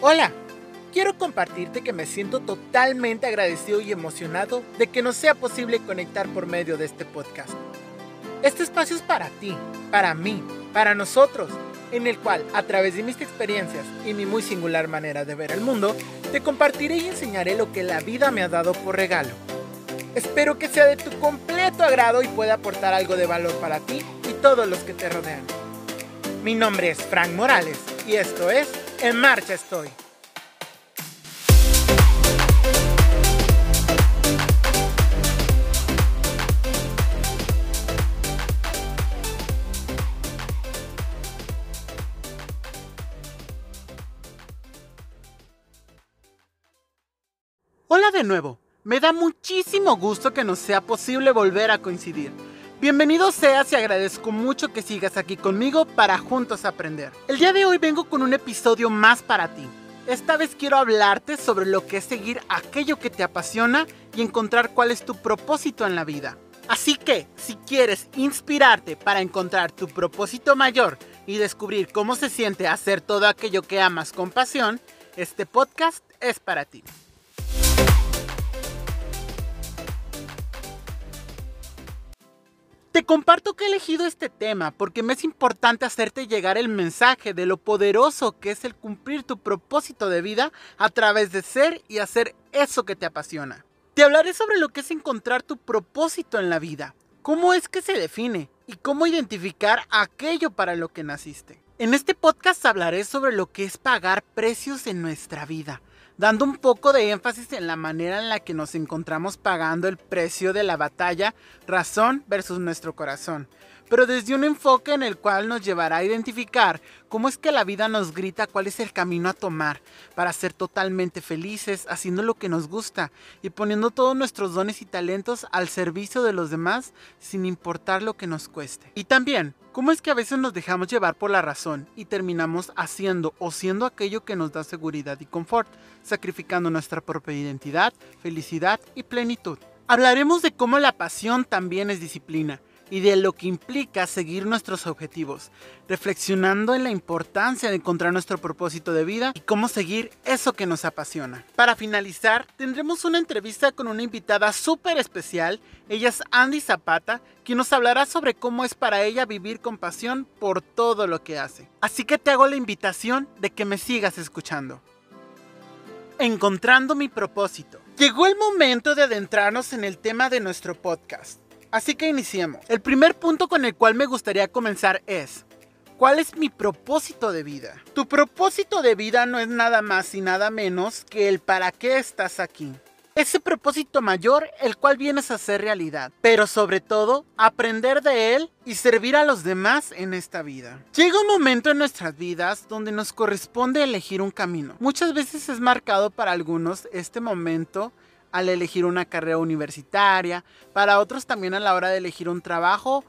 Hola, quiero compartirte que me siento totalmente agradecido y emocionado de que nos sea posible conectar por medio de este podcast. Este espacio es para ti, para mí, para nosotros, en el cual, a través de mis experiencias y mi muy singular manera de ver el mundo, te compartiré y enseñaré lo que la vida me ha dado por regalo. Espero que sea de tu completo agrado y pueda aportar algo de valor para ti y todos los que te rodean. Mi nombre es Frank Morales y esto es En Marcha Estoy. Hola de nuevo, me da muchísimo gusto que nos sea posible volver a coincidir. Bienvenido seas y agradezco mucho que sigas aquí conmigo para juntos aprender. El día de hoy vengo con un episodio más para ti. Esta vez quiero hablarte sobre lo que es seguir aquello que te apasiona y encontrar cuál es tu propósito en la vida. Así que, si quieres inspirarte para encontrar tu propósito mayor y descubrir cómo se siente hacer todo aquello que amas con pasión, este podcast es para ti. Te comparto que he elegido este tema porque me es importante hacerte llegar el mensaje de lo poderoso que es el cumplir tu propósito de vida a través de ser y hacer eso que te apasiona. Te hablaré sobre lo que es encontrar tu propósito en la vida, cómo es que se define y cómo identificar aquello para lo que naciste. En este podcast hablaré sobre lo que es pagar precios en nuestra vida, dando un poco de énfasis en la manera en la que nos encontramos pagando el precio de la batalla razón versus nuestro corazón, pero desde un enfoque en el cual nos llevará a identificar cómo es que la vida nos grita cuál es el camino a tomar para ser totalmente felices, haciendo lo que nos gusta y poniendo todos nuestros dones y talentos al servicio de los demás sin importar lo que nos cueste. Y también ¿Cómo es que a veces nos dejamos llevar por la razón y terminamos haciendo o siendo aquello que nos da seguridad y confort, sacrificando nuestra propia identidad, felicidad y plenitud? Hablaremos de cómo la pasión también es disciplina y de lo que implica seguir nuestros objetivos, reflexionando en la importancia de encontrar nuestro propósito de vida y cómo seguir eso que nos apasiona. Para finalizar, tendremos una entrevista con una invitada súper especial, ella es Andy Zapata, quien nos hablará sobre cómo es para ella vivir con pasión por todo lo que hace. Así que te hago la invitación de que me sigas escuchando. Encontrando mi propósito. Llegó el momento de adentrarnos en el tema de nuestro podcast. Así que iniciemos. El primer punto con el cual me gustaría comenzar es, ¿cuál es mi propósito de vida? Tu propósito de vida no es nada más y nada menos que el para qué estás aquí. Ese propósito mayor el cual vienes a hacer realidad, pero sobre todo aprender de él y servir a los demás en esta vida. Llega un momento en nuestras vidas donde nos corresponde elegir un camino. Muchas veces es marcado para algunos este momento al elegir una carrera universitaria, para otros también a la hora de elegir un trabajo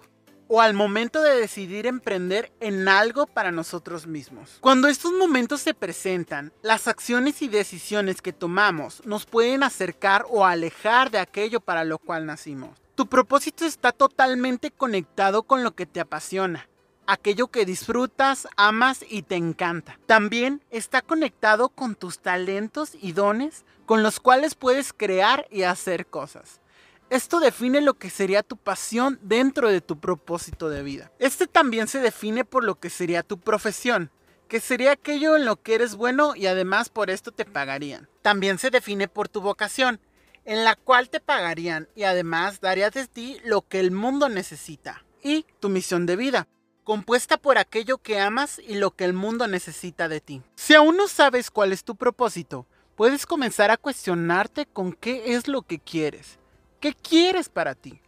o al momento de decidir emprender en algo para nosotros mismos. Cuando estos momentos se presentan, las acciones y decisiones que tomamos nos pueden acercar o alejar de aquello para lo cual nacimos. Tu propósito está totalmente conectado con lo que te apasiona, aquello que disfrutas, amas y te encanta. También está conectado con tus talentos y dones con los cuales puedes crear y hacer cosas. Esto define lo que sería tu pasión dentro de tu propósito de vida. Este también se define por lo que sería tu profesión, que sería aquello en lo que eres bueno y además por esto te pagarían. También se define por tu vocación, en la cual te pagarían y además darías de ti lo que el mundo necesita. Y tu misión de vida, compuesta por aquello que amas y lo que el mundo necesita de ti. Si aún no sabes cuál es tu propósito, puedes comenzar a cuestionarte con qué es lo que quieres. ¿Qué quieres para ti?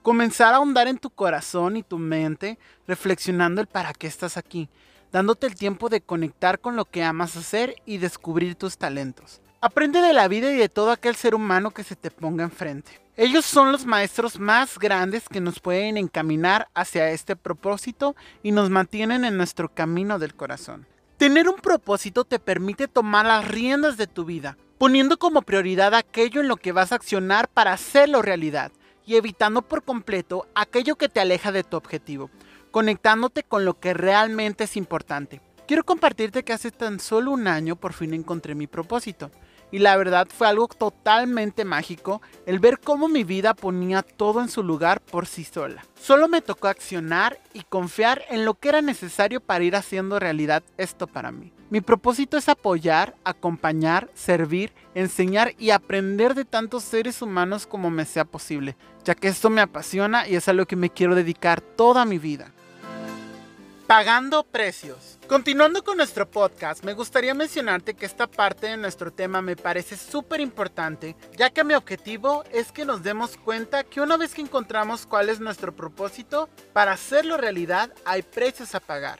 Comenzar a ahondar en tu corazón y tu mente, reflexionando el para qué estás aquí, dándote el tiempo de conectar con lo que amas hacer y descubrir tus talentos. Aprende de la vida y de todo aquel ser humano que se te ponga enfrente. Ellos son los maestros más grandes que nos pueden encaminar hacia este propósito y nos mantienen en nuestro camino del corazón. Tener un propósito te permite tomar las riendas de tu vida, poniendo como prioridad aquello en lo que vas a accionar para hacerlo realidad y evitando por completo aquello que te aleja de tu objetivo, conectándote con lo que realmente es importante. Quiero compartirte que hace tan solo un año por fin encontré mi propósito. Y la verdad fue algo totalmente mágico el ver cómo mi vida ponía todo en su lugar por sí sola. Solo me tocó accionar y confiar en lo que era necesario para ir haciendo realidad esto para mí. Mi propósito es apoyar, acompañar, servir, enseñar y aprender de tantos seres humanos como me sea posible, ya que esto me apasiona y es a lo que me quiero dedicar toda mi vida. Pagando precios. Continuando con nuestro podcast, me gustaría mencionarte que esta parte de nuestro tema me parece súper importante, ya que mi objetivo es que nos demos cuenta que una vez que encontramos cuál es nuestro propósito, para hacerlo realidad hay precios a pagar.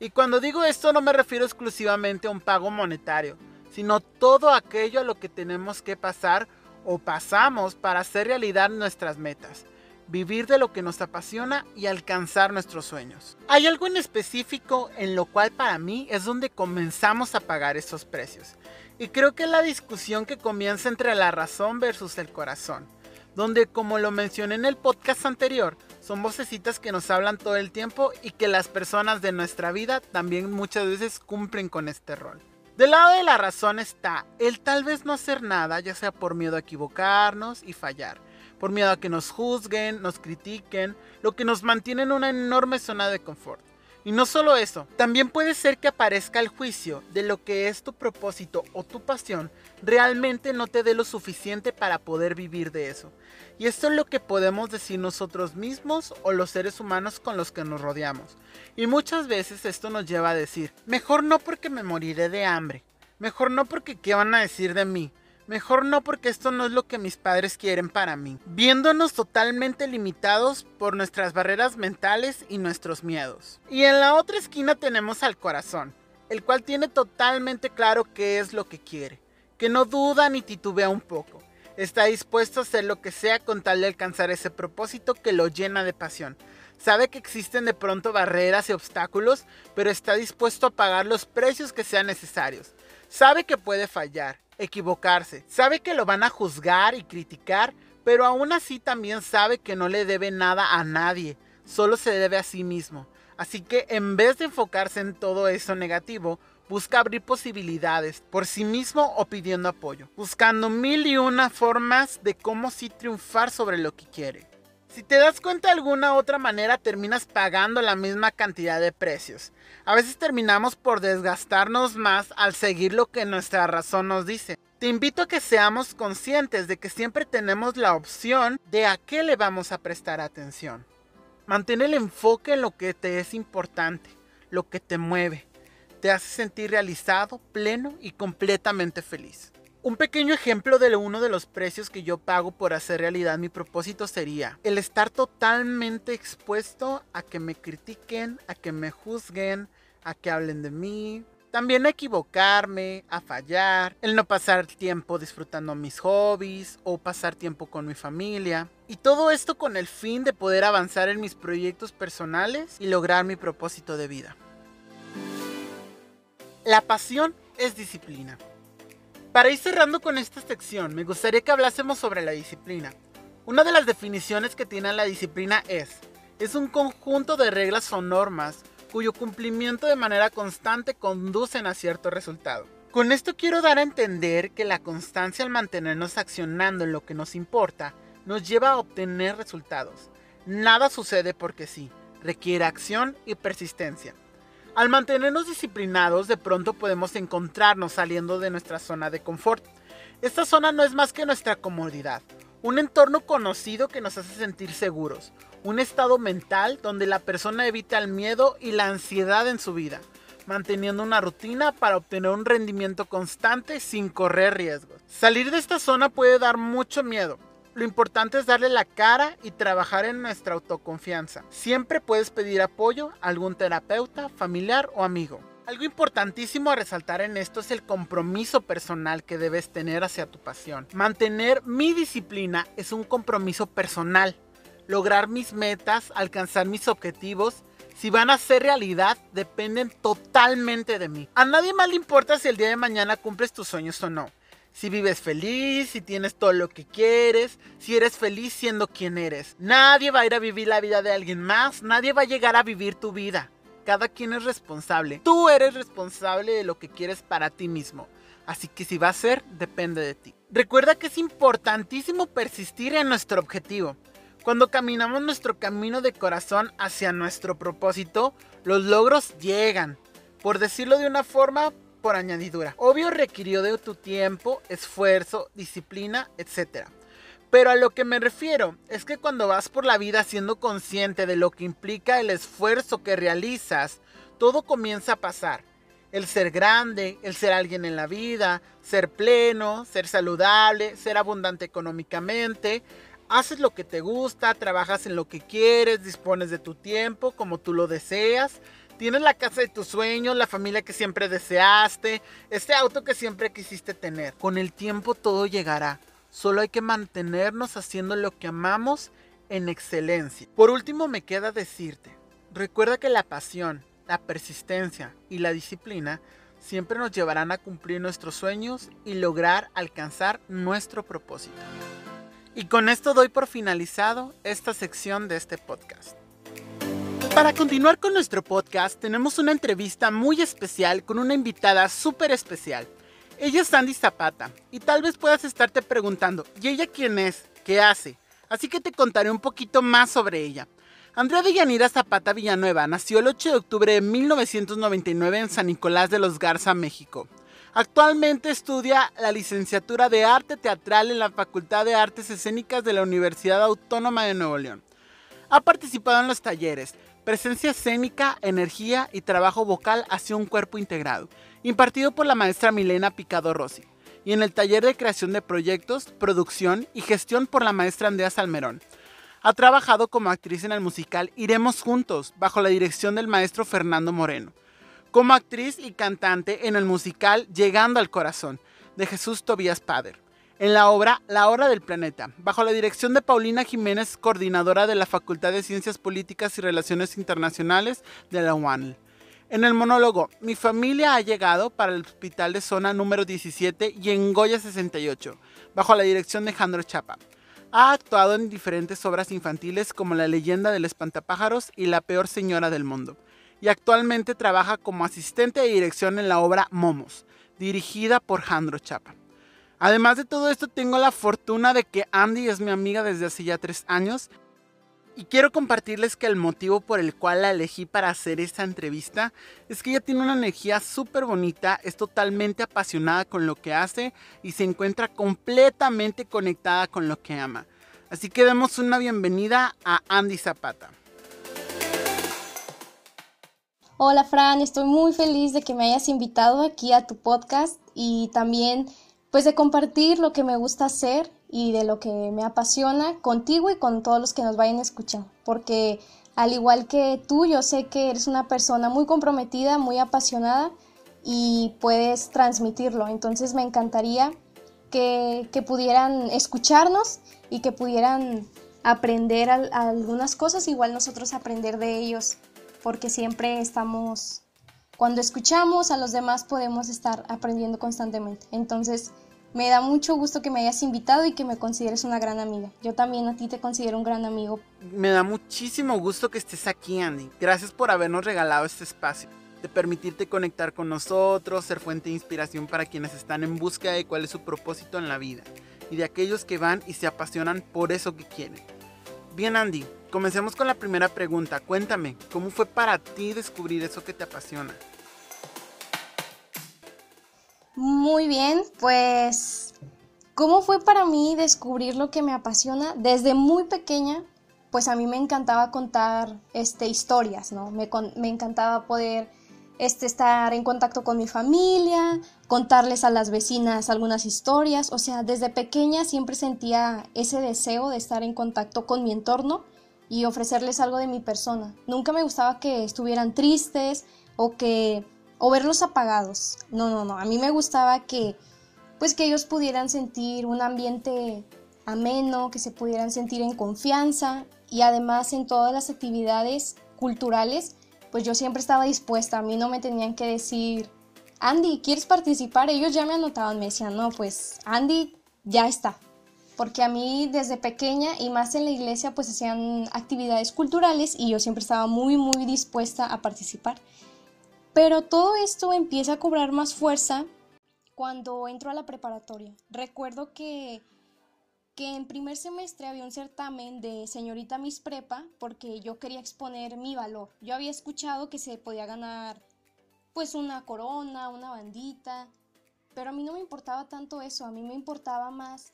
Y cuando digo esto no me refiero exclusivamente a un pago monetario, sino todo aquello a lo que tenemos que pasar o pasamos para hacer realidad nuestras metas vivir de lo que nos apasiona y alcanzar nuestros sueños. Hay algo en específico en lo cual para mí es donde comenzamos a pagar esos precios. Y creo que es la discusión que comienza entre la razón versus el corazón. Donde como lo mencioné en el podcast anterior, son vocecitas que nos hablan todo el tiempo y que las personas de nuestra vida también muchas veces cumplen con este rol. Del lado de la razón está el tal vez no hacer nada, ya sea por miedo a equivocarnos y fallar por miedo a que nos juzguen, nos critiquen, lo que nos mantiene en una enorme zona de confort. Y no solo eso, también puede ser que aparezca el juicio de lo que es tu propósito o tu pasión realmente no te dé lo suficiente para poder vivir de eso. Y esto es lo que podemos decir nosotros mismos o los seres humanos con los que nos rodeamos. Y muchas veces esto nos lleva a decir, mejor no porque me moriré de hambre, mejor no porque qué van a decir de mí, Mejor no porque esto no es lo que mis padres quieren para mí. Viéndonos totalmente limitados por nuestras barreras mentales y nuestros miedos. Y en la otra esquina tenemos al corazón, el cual tiene totalmente claro qué es lo que quiere, que no duda ni titubea un poco. Está dispuesto a hacer lo que sea con tal de alcanzar ese propósito que lo llena de pasión. Sabe que existen de pronto barreras y obstáculos, pero está dispuesto a pagar los precios que sean necesarios. Sabe que puede fallar, equivocarse. Sabe que lo van a juzgar y criticar, pero aún así también sabe que no le debe nada a nadie, solo se debe a sí mismo. Así que en vez de enfocarse en todo eso negativo, busca abrir posibilidades por sí mismo o pidiendo apoyo, buscando mil y una formas de cómo sí triunfar sobre lo que quiere. Si te das cuenta de alguna otra manera terminas pagando la misma cantidad de precios. A veces terminamos por desgastarnos más al seguir lo que nuestra razón nos dice. Te invito a que seamos conscientes de que siempre tenemos la opción de a qué le vamos a prestar atención. Mantén el enfoque en lo que te es importante, lo que te mueve, te hace sentir realizado, pleno y completamente feliz. Un pequeño ejemplo de uno de los precios que yo pago por hacer realidad mi propósito sería el estar totalmente expuesto a que me critiquen, a que me juzguen, a que hablen de mí. También a equivocarme, a fallar, el no pasar tiempo disfrutando mis hobbies o pasar tiempo con mi familia. Y todo esto con el fin de poder avanzar en mis proyectos personales y lograr mi propósito de vida. La pasión es disciplina. Para ir cerrando con esta sección, me gustaría que hablásemos sobre la disciplina. Una de las definiciones que tiene la disciplina es, es un conjunto de reglas o normas cuyo cumplimiento de manera constante conducen a cierto resultado. Con esto quiero dar a entender que la constancia al mantenernos accionando en lo que nos importa nos lleva a obtener resultados. Nada sucede porque sí, requiere acción y persistencia. Al mantenernos disciplinados, de pronto podemos encontrarnos saliendo de nuestra zona de confort. Esta zona no es más que nuestra comodidad, un entorno conocido que nos hace sentir seguros, un estado mental donde la persona evita el miedo y la ansiedad en su vida, manteniendo una rutina para obtener un rendimiento constante sin correr riesgos. Salir de esta zona puede dar mucho miedo, lo importante es darle la cara y trabajar en nuestra autoconfianza. Siempre puedes pedir apoyo a algún terapeuta, familiar o amigo. Algo importantísimo a resaltar en esto es el compromiso personal que debes tener hacia tu pasión. Mantener mi disciplina es un compromiso personal. Lograr mis metas, alcanzar mis objetivos, si van a ser realidad, dependen totalmente de mí. A nadie más le importa si el día de mañana cumples tus sueños o no si vives feliz, si tienes todo lo que quieres, si eres feliz siendo quien eres. Nadie va a ir a vivir la vida de alguien más, nadie va a llegar a vivir tu vida. cada quien es responsable. Tú eres responsable de lo que quieres para ti mismo. Así que si va a ser, depende de ti. Recuerda que es importantísimo persistir en nuestro objetivo. Cuando caminamos nuestro camino de corazón hacia nuestro propósito, los logros llegan. Por decirlo de una forma, añadidura. Obvio requirió de tu tiempo, esfuerzo, disciplina, etc. Pero a lo que me refiero es que cuando vas por la vida siendo consciente de lo que implica el esfuerzo que realizas, todo comienza a pasar. El ser grande, el ser alguien en la vida, ser pleno, ser saludable, ser abundante económicamente, haces lo que te gusta, trabajas en lo que quieres, dispones de tu tiempo como tú lo deseas, tienes la casa de tus sueños, la familia que siempre deseaste, este auto que siempre quisiste tener. Con el tiempo todo llegará. Solo hay que mantenernos haciendo lo que amamos en excelencia. Por último me queda decirte, recuerda que la pasión, la persistencia y la disciplina siempre nos llevarán a cumplir nuestros sueños y lograr alcanzar nuestro propósito. Y con esto doy por finalizado esta sección de este podcast. Para continuar con nuestro podcast tenemos una entrevista muy especial con una invitada súper especial. Ella es Sandy Zapata y tal vez puedas estarte preguntando, ¿y ella quién es? ¿Qué hace? Así que te contaré un poquito más sobre ella. Andrea de Yanira Zapata Villanueva nació el 8 de octubre de 1999 en San Nicolás de los Garza, México. Actualmente estudia la licenciatura de Arte Teatral en la Facultad de Artes Escénicas de la Universidad Autónoma de Nuevo León. Ha participado en los talleres Presencia escénica, energía y trabajo vocal hacia un cuerpo integrado impartido por la maestra Milena Picado Rossi, y en el taller de creación de proyectos, producción y gestión por la maestra Andrea Salmerón. Ha trabajado como actriz en el musical Iremos Juntos, bajo la dirección del maestro Fernando Moreno. Como actriz y cantante en el musical Llegando al Corazón, de Jesús Tobías Pader. En la obra La Hora del Planeta, bajo la dirección de Paulina Jiménez, coordinadora de la Facultad de Ciencias Políticas y Relaciones Internacionales de la UANL. En el monólogo, mi familia ha llegado para el hospital de zona número 17 y en Goya 68, bajo la dirección de Jandro Chapa. Ha actuado en diferentes obras infantiles como La leyenda del espantapájaros y La peor señora del mundo. Y actualmente trabaja como asistente de dirección en la obra Momos, dirigida por Jandro Chapa. Además de todo esto, tengo la fortuna de que Andy es mi amiga desde hace ya tres años y quiero compartirles que el motivo por el cual la elegí para hacer esta entrevista es que ella tiene una energía súper bonita, es totalmente apasionada con lo que hace y se encuentra completamente conectada con lo que ama. Así que demos una bienvenida a Andy Zapata. Hola Fran, estoy muy feliz de que me hayas invitado aquí a tu podcast y también pues de compartir lo que me gusta hacer y de lo que me apasiona contigo y con todos los que nos vayan a porque al igual que tú, yo sé que eres una persona muy comprometida, muy apasionada y puedes transmitirlo. Entonces me encantaría que, pudieran escucharnos y que pudieran aprender algunas cosas, igual nosotros aprender de ellos, porque siempre estamos, cuando escuchamos a los demás podemos estar aprendiendo constantemente. Entonces, me da mucho gusto que me hayas invitado y que me consideres una gran amiga. Yo también a ti te considero un gran amigo. Me da muchísimo gusto que estés aquí, Andy. Gracias por habernos regalado este espacio, de permitirte conectar con nosotros, ser fuente de inspiración para quienes están en búsqueda de cuál es su propósito en la vida y de aquellos que van y se apasionan por eso que quieren. Bien, Andy, comencemos con la primera pregunta. Cuéntame, ¿cómo fue para ti descubrir eso que te apasiona? Muy bien, pues, ¿cómo fue para mí descubrir lo que me apasiona? Desde muy pequeña, pues a mí me encantaba contar este, historias, ¿no? Me, me encantaba poder este, estar en contacto con mi familia, contarles a las vecinas algunas historias, o sea, desde pequeña siempre sentía ese deseo de estar en contacto con mi entorno y ofrecerles algo de mi persona. Nunca me gustaba que estuvieran tristes o que o verlos apagados. No, no, no. A mí me gustaba que, pues que ellos pudieran sentir un ambiente ameno, que se pudieran sentir en confianza y además en todas las actividades culturales, pues yo siempre estaba dispuesta. A mí no me tenían que decir, Andy, ¿quieres participar? Ellos ya me anotaban, me decían, no, pues Andy ya está. porque a mí desde pequeña y más en la iglesia pues hacían actividades culturales y yo siempre estaba muy muy dispuesta a participar. Pero todo esto empieza a cobrar más fuerza cuando entro a la preparatoria. Recuerdo que, que en primer semestre había un certamen de señorita Miss Prepa porque yo quería exponer mi valor. Yo había escuchado que se podía ganar pues una corona, una bandita, pero a mí no me importaba tanto eso, a mí me importaba más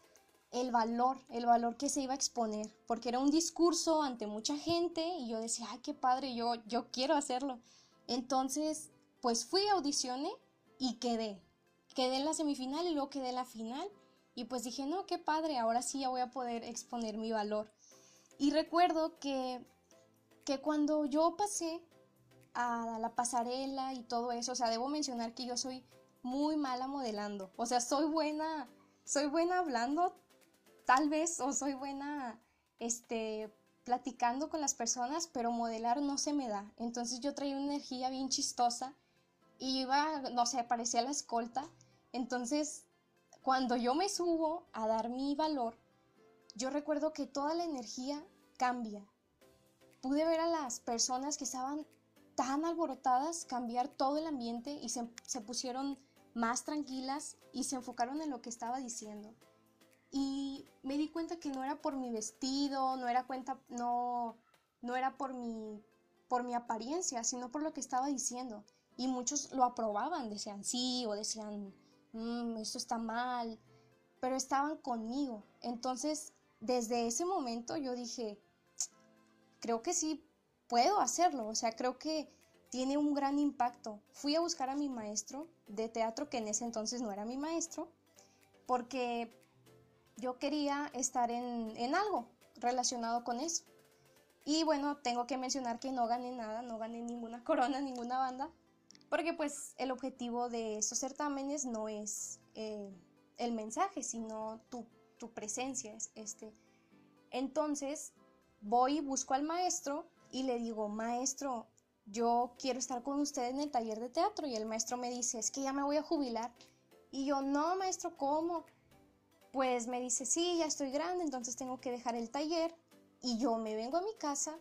el valor, el valor que se iba a exponer, porque era un discurso ante mucha gente y yo decía, ay, qué padre, yo, yo quiero hacerlo. Entonces, pues fui, audicioné y quedé. Quedé en la semifinal y luego quedé en la final. Y pues dije, no, qué padre, ahora sí ya voy a poder exponer mi valor. Y recuerdo que, que cuando yo pasé a la pasarela y todo eso, o sea, debo mencionar que yo soy muy mala modelando. O sea, soy buena, soy buena hablando, tal vez, o soy buena, este, platicando con las personas, pero modelar no se me da. Entonces yo traía una energía bien chistosa y iba, no sé, parecía la escolta. Entonces, cuando yo me subo a dar mi valor, yo recuerdo que toda la energía cambia. Pude ver a las personas que estaban tan alborotadas cambiar todo el ambiente y se, se pusieron más tranquilas y se enfocaron en lo que estaba diciendo y me di cuenta que no era por mi vestido, no era cuenta, no, no era por mi, por mi apariencia, sino por lo que estaba diciendo. Y muchos lo aprobaban, decían sí o decían, mmm, esto está mal, pero estaban conmigo. Entonces, desde ese momento yo dije, creo que sí puedo hacerlo, o sea, creo que tiene un gran impacto. Fui a buscar a mi maestro de teatro, que en ese entonces no era mi maestro, porque yo quería estar en, algo relacionado con eso. Y bueno, tengo que mencionar que no gané nada, no gané ninguna corona, ninguna banda, porque pues el objetivo de esos certámenes no es eh, el mensaje, sino tu, tu presencia. Este. Entonces voy y busco al maestro y le digo, maestro, yo quiero estar con usted en el taller de teatro. Y el maestro me dice, es que ya me voy a jubilar. Y yo, no, maestro, ¿cómo? Pues me dice, sí, ya estoy grande, entonces tengo que dejar el taller y yo me vengo a mi casa,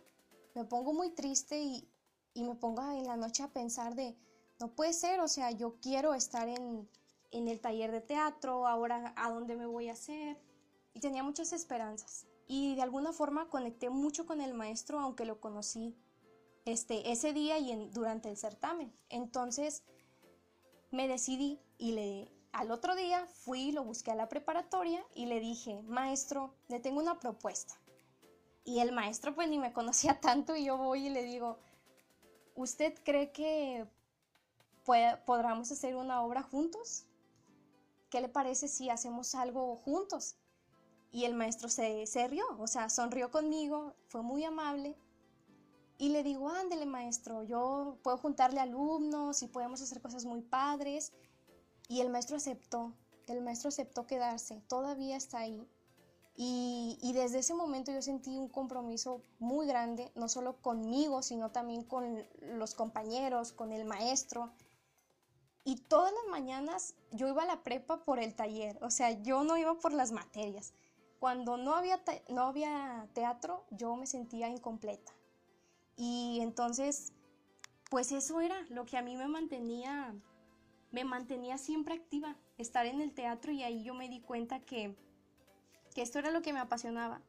me pongo muy triste y, me pongo en la noche a pensar de, no puede ser, o sea, yo quiero estar en, en el taller de teatro, ahora a dónde me voy a hacer. Y tenía muchas esperanzas. Y de alguna forma conecté mucho con el maestro, aunque lo conocí este, ese día y en, durante el certamen. Entonces me decidí y le, al otro día fui, lo busqué a la preparatoria y le dije, maestro, le tengo una propuesta. Y el maestro pues ni me conocía tanto y yo voy y le digo, ¿usted cree que podamos hacer una obra juntos? ¿Qué le parece si hacemos algo juntos? Y el maestro se, se rió, o sea, sonrió conmigo, fue muy amable. Y le digo, ándele maestro, yo puedo juntarle alumnos y podemos hacer cosas muy padres. Y el maestro aceptó, el maestro aceptó quedarse, todavía está ahí. Y, desde ese momento yo sentí un compromiso muy grande, no solo conmigo, sino también con los compañeros, con el maestro. Y todas las mañanas yo iba a la prepa por el taller, o sea, yo no iba por las materias. Cuando no había, no había teatro, yo me sentía incompleta. Y entonces, pues eso era lo que a mí me mantenía me mantenía siempre activa, estar en el teatro y ahí yo me di cuenta que, que esto era lo que me apasionaba.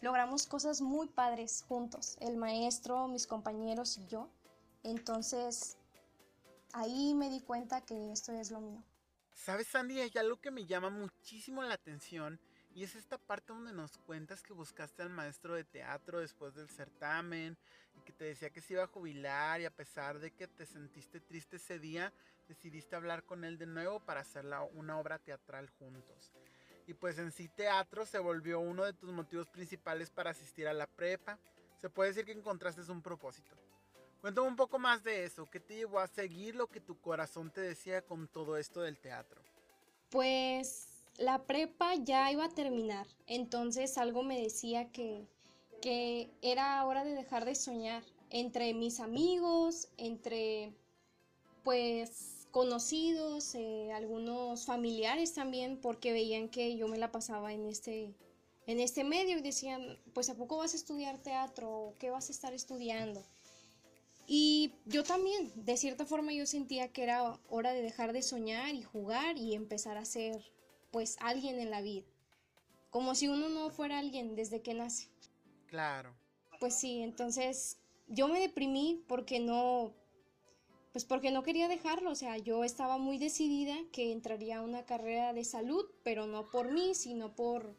Logramos cosas muy padres juntos, el maestro, mis compañeros y yo. Entonces, ahí me di cuenta que esto es lo mío. ¿Sabes, Sandy? Hay algo que me llama muchísimo la atención y es esta parte donde nos cuentas que buscaste al maestro de teatro después del certamen y que te decía que se iba a jubilar y a pesar de que te sentiste triste ese día, decidiste hablar con él de nuevo para hacer una obra teatral juntos. Y pues en sí teatro se volvió uno de tus motivos principales para asistir a la prepa. Se puede decir que encontraste un propósito. Cuéntame un poco más de eso. ¿Qué te llevó a seguir lo que tu corazón te decía con todo esto del teatro? Pues la prepa ya iba a terminar, entonces algo me decía que, que era hora de dejar de soñar entre mis amigos, entre pues conocidos, eh, algunos familiares también, porque veían que yo me la pasaba en este, en este medio y decían, pues ¿a poco vas a estudiar teatro? ¿O ¿Qué vas a estar estudiando? Y yo también, de cierta forma yo sentía que era hora de dejar de soñar y jugar y empezar a ser pues alguien en la vida. Como si uno no fuera alguien desde que nace. Claro. Pues sí, entonces yo me deprimí porque no, pues porque no quería dejarlo, o sea, yo estaba muy decidida que entraría a una carrera de salud, pero no por mí, sino por,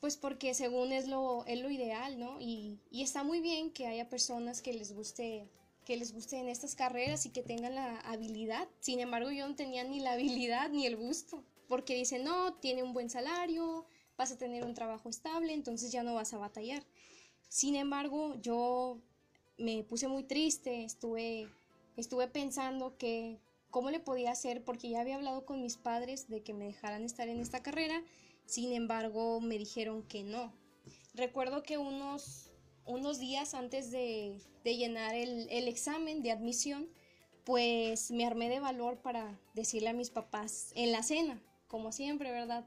pues porque según es lo, es lo ideal, ¿no? Y, y está muy bien que haya personas que les guste que les guste en estas carreras y que tengan la habilidad. Sin embargo, yo no tenía ni la habilidad ni el gusto, porque dicen, no, tiene un buen salario, vas a tener un trabajo estable, entonces ya no vas a batallar. Sin embargo, yo me puse muy triste, estuve estuve pensando que cómo le podía hacer porque ya había hablado con mis padres de que me dejaran estar en esta carrera, sin embargo me dijeron que no. Recuerdo que unos, unos días antes de, llenar el, el examen de admisión, pues me armé de valor para decirle a mis papás en la cena, como siempre, ¿verdad?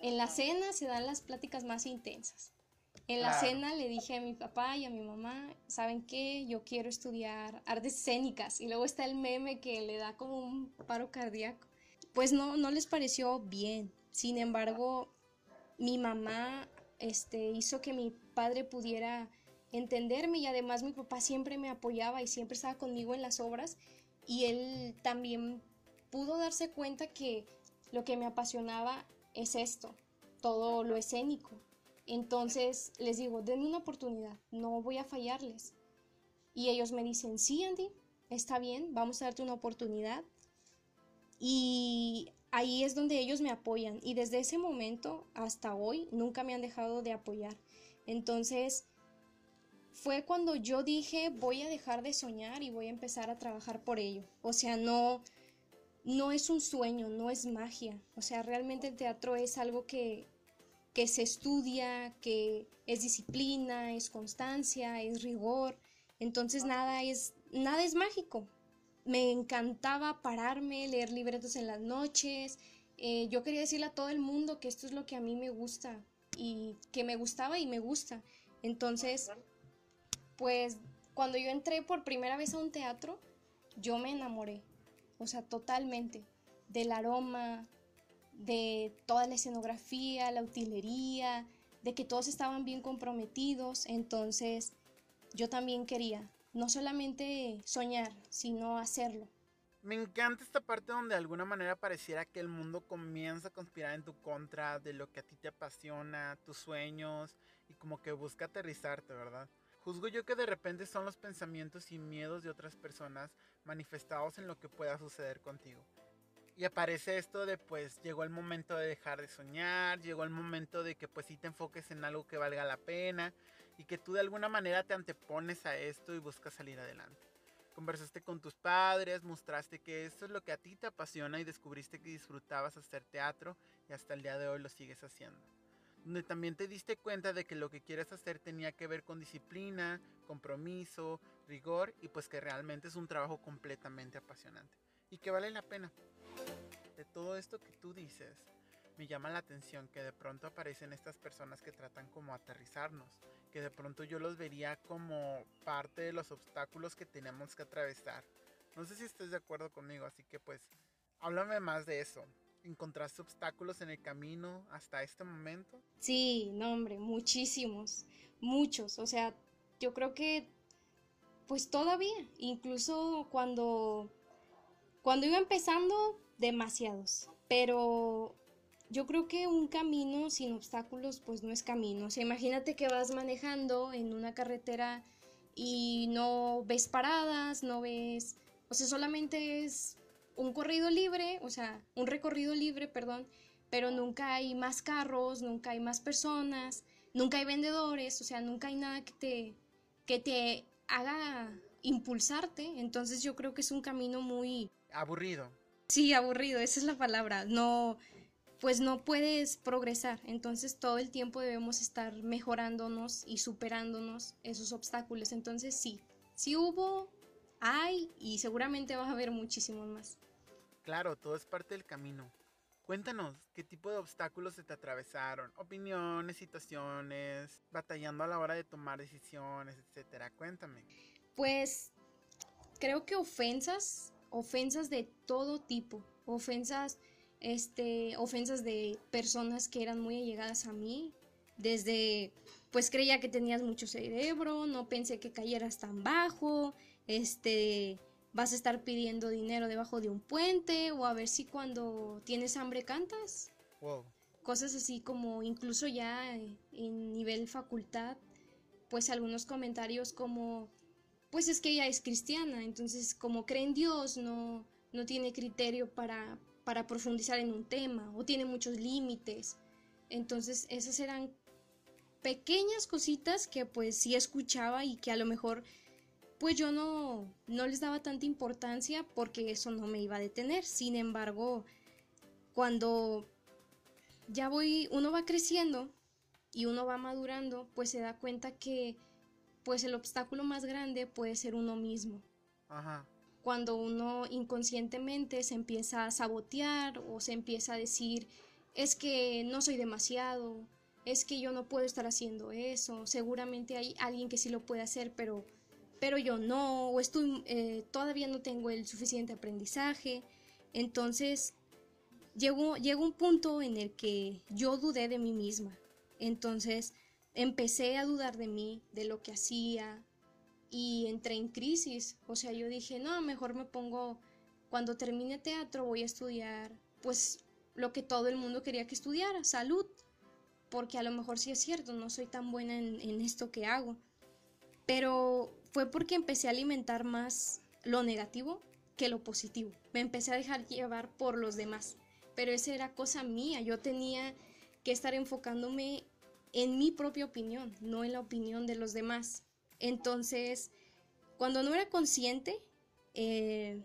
En la cena se dan las pláticas más intensas. En la cena le dije a mi papá y a mi mamá, ¿saben qué? Yo quiero estudiar artes escénicas. Y luego está el meme que le da como un paro cardíaco. Pues no, no les pareció bien. Sin embargo, mi mamá este, hizo que mi padre pudiera entenderme y además mi papá siempre me apoyaba y siempre estaba conmigo en las obras y él también pudo darse cuenta que lo que me apasionaba es esto, todo lo escénico. Entonces les digo, denme una oportunidad, no voy a fallarles. Y ellos me dicen, sí, Andy, está bien, vamos a darte una oportunidad. Y ahí es donde ellos me apoyan. Y desde ese momento hasta hoy nunca me han dejado de apoyar. Entonces fue cuando yo dije, voy a dejar de soñar y voy a empezar a trabajar por ello. O sea, no, no es un sueño, no es magia. O sea, realmente el teatro es algo que, que se estudia, que es disciplina, es constancia, es rigor. Entonces nada es, nada es mágico. Me encantaba pararme, leer libretos en las noches. Eh, yo quería decirle a todo el mundo que esto es lo que a mí me gusta y que me gustaba y me gusta. Entonces, pues cuando yo entré por primera vez a un teatro, yo me enamoré. O sea, totalmente. Del aroma, de toda la escenografía, la utilería, de que todos estaban bien comprometidos, entonces yo también quería no solamente soñar, sino hacerlo. Me encanta esta parte donde de alguna manera pareciera que el mundo comienza a conspirar en tu contra de lo que a ti te apasiona, tus sueños y como que busca aterrizarte, ¿verdad? Juzgo yo que de repente son los pensamientos y miedos de otras personas manifestados en lo que pueda suceder contigo. Y aparece esto de pues llegó el momento de dejar de soñar, llegó el momento de que pues sí te enfoques en algo que valga la pena y que tú de alguna manera te antepones a esto y buscas salir adelante. Conversaste con tus padres, mostraste que esto es lo que a ti te apasiona y descubriste que disfrutabas hacer teatro y hasta el día de hoy lo sigues haciendo. Donde también te diste cuenta de que lo que quieres hacer tenía que ver con disciplina, compromiso, rigor y pues que realmente es un trabajo completamente apasionante y que vale la pena. De todo esto que tú dices, me llama la atención que de pronto aparecen estas personas que tratan como aterrizarnos, que de pronto yo los vería como parte de los obstáculos que tenemos que atravesar. No sé si estés de acuerdo conmigo, así que pues háblame más de eso. ¿Encontraste obstáculos en el camino hasta este momento? Sí, no hombre, muchísimos, muchos. O sea, yo creo que pues todavía, incluso cuando cuando iba empezando, demasiados. Pero yo creo que un camino sin obstáculos pues no es camino. O sea, imagínate que vas manejando en una carretera y no ves paradas, no ves... O sea, solamente es un corrido libre, o sea, un recorrido libre, perdón, pero nunca hay más carros, nunca hay más personas, nunca hay vendedores, o sea, nunca hay nada que te, que te haga impulsarte. Entonces yo creo que es un camino muy... Aburrido. Sí, aburrido, esa es la palabra. No, pues no puedes progresar. Entonces todo el tiempo debemos estar mejorándonos y superándonos esos obstáculos. Entonces sí, sí hubo, hay y seguramente va a haber muchísimos más. Claro, todo es parte del camino. Cuéntanos, ¿qué tipo de obstáculos se te atravesaron? Opiniones, situaciones, batallando a la hora de tomar decisiones, etcétera. Cuéntame. Pues creo que ofensas, ofensas de todo tipo, ofensas, este, ofensas de personas que eran muy allegadas a mí, desde, pues creía que tenías mucho cerebro, no pensé que cayeras tan bajo, este, vas a estar pidiendo dinero debajo de un puente o a ver si cuando tienes hambre cantas. Wow. Cosas así como incluso ya en nivel facultad, pues algunos comentarios como, pues es que ella es cristiana, entonces como cree en Dios no, no tiene criterio para, para profundizar en un tema o tiene muchos límites. Entonces esas eran pequeñas cositas que pues sí escuchaba y que a lo mejor pues yo no, no les daba tanta importancia porque eso no me iba a detener. Sin embargo, cuando ya voy, uno va creciendo y uno va madurando, pues se da cuenta que pues el obstáculo más grande puede ser uno mismo. Ajá. Cuando uno inconscientemente se empieza a sabotear o se empieza a decir, es que no soy demasiado, es que yo no puedo estar haciendo eso, seguramente hay alguien que sí lo puede hacer, pero pero yo no, o estoy, eh, todavía no tengo el suficiente aprendizaje. Entonces, llegó, llegó un punto en el que yo dudé de mí misma. Entonces, empecé a dudar de mí, de lo que hacía, y entré en crisis. O sea, yo dije, no, mejor me pongo, cuando termine teatro voy a estudiar, pues, lo que todo el mundo quería que estudiara, salud. Porque a lo mejor sí es cierto, no soy tan buena en, en esto que hago. Pero fue porque empecé a alimentar más lo negativo que lo positivo. Me empecé a dejar llevar por los demás. Pero esa era cosa mía. Yo tenía que estar enfocándome en mi propia opinión, no en la opinión de los demás. Entonces, cuando no era consciente, eh,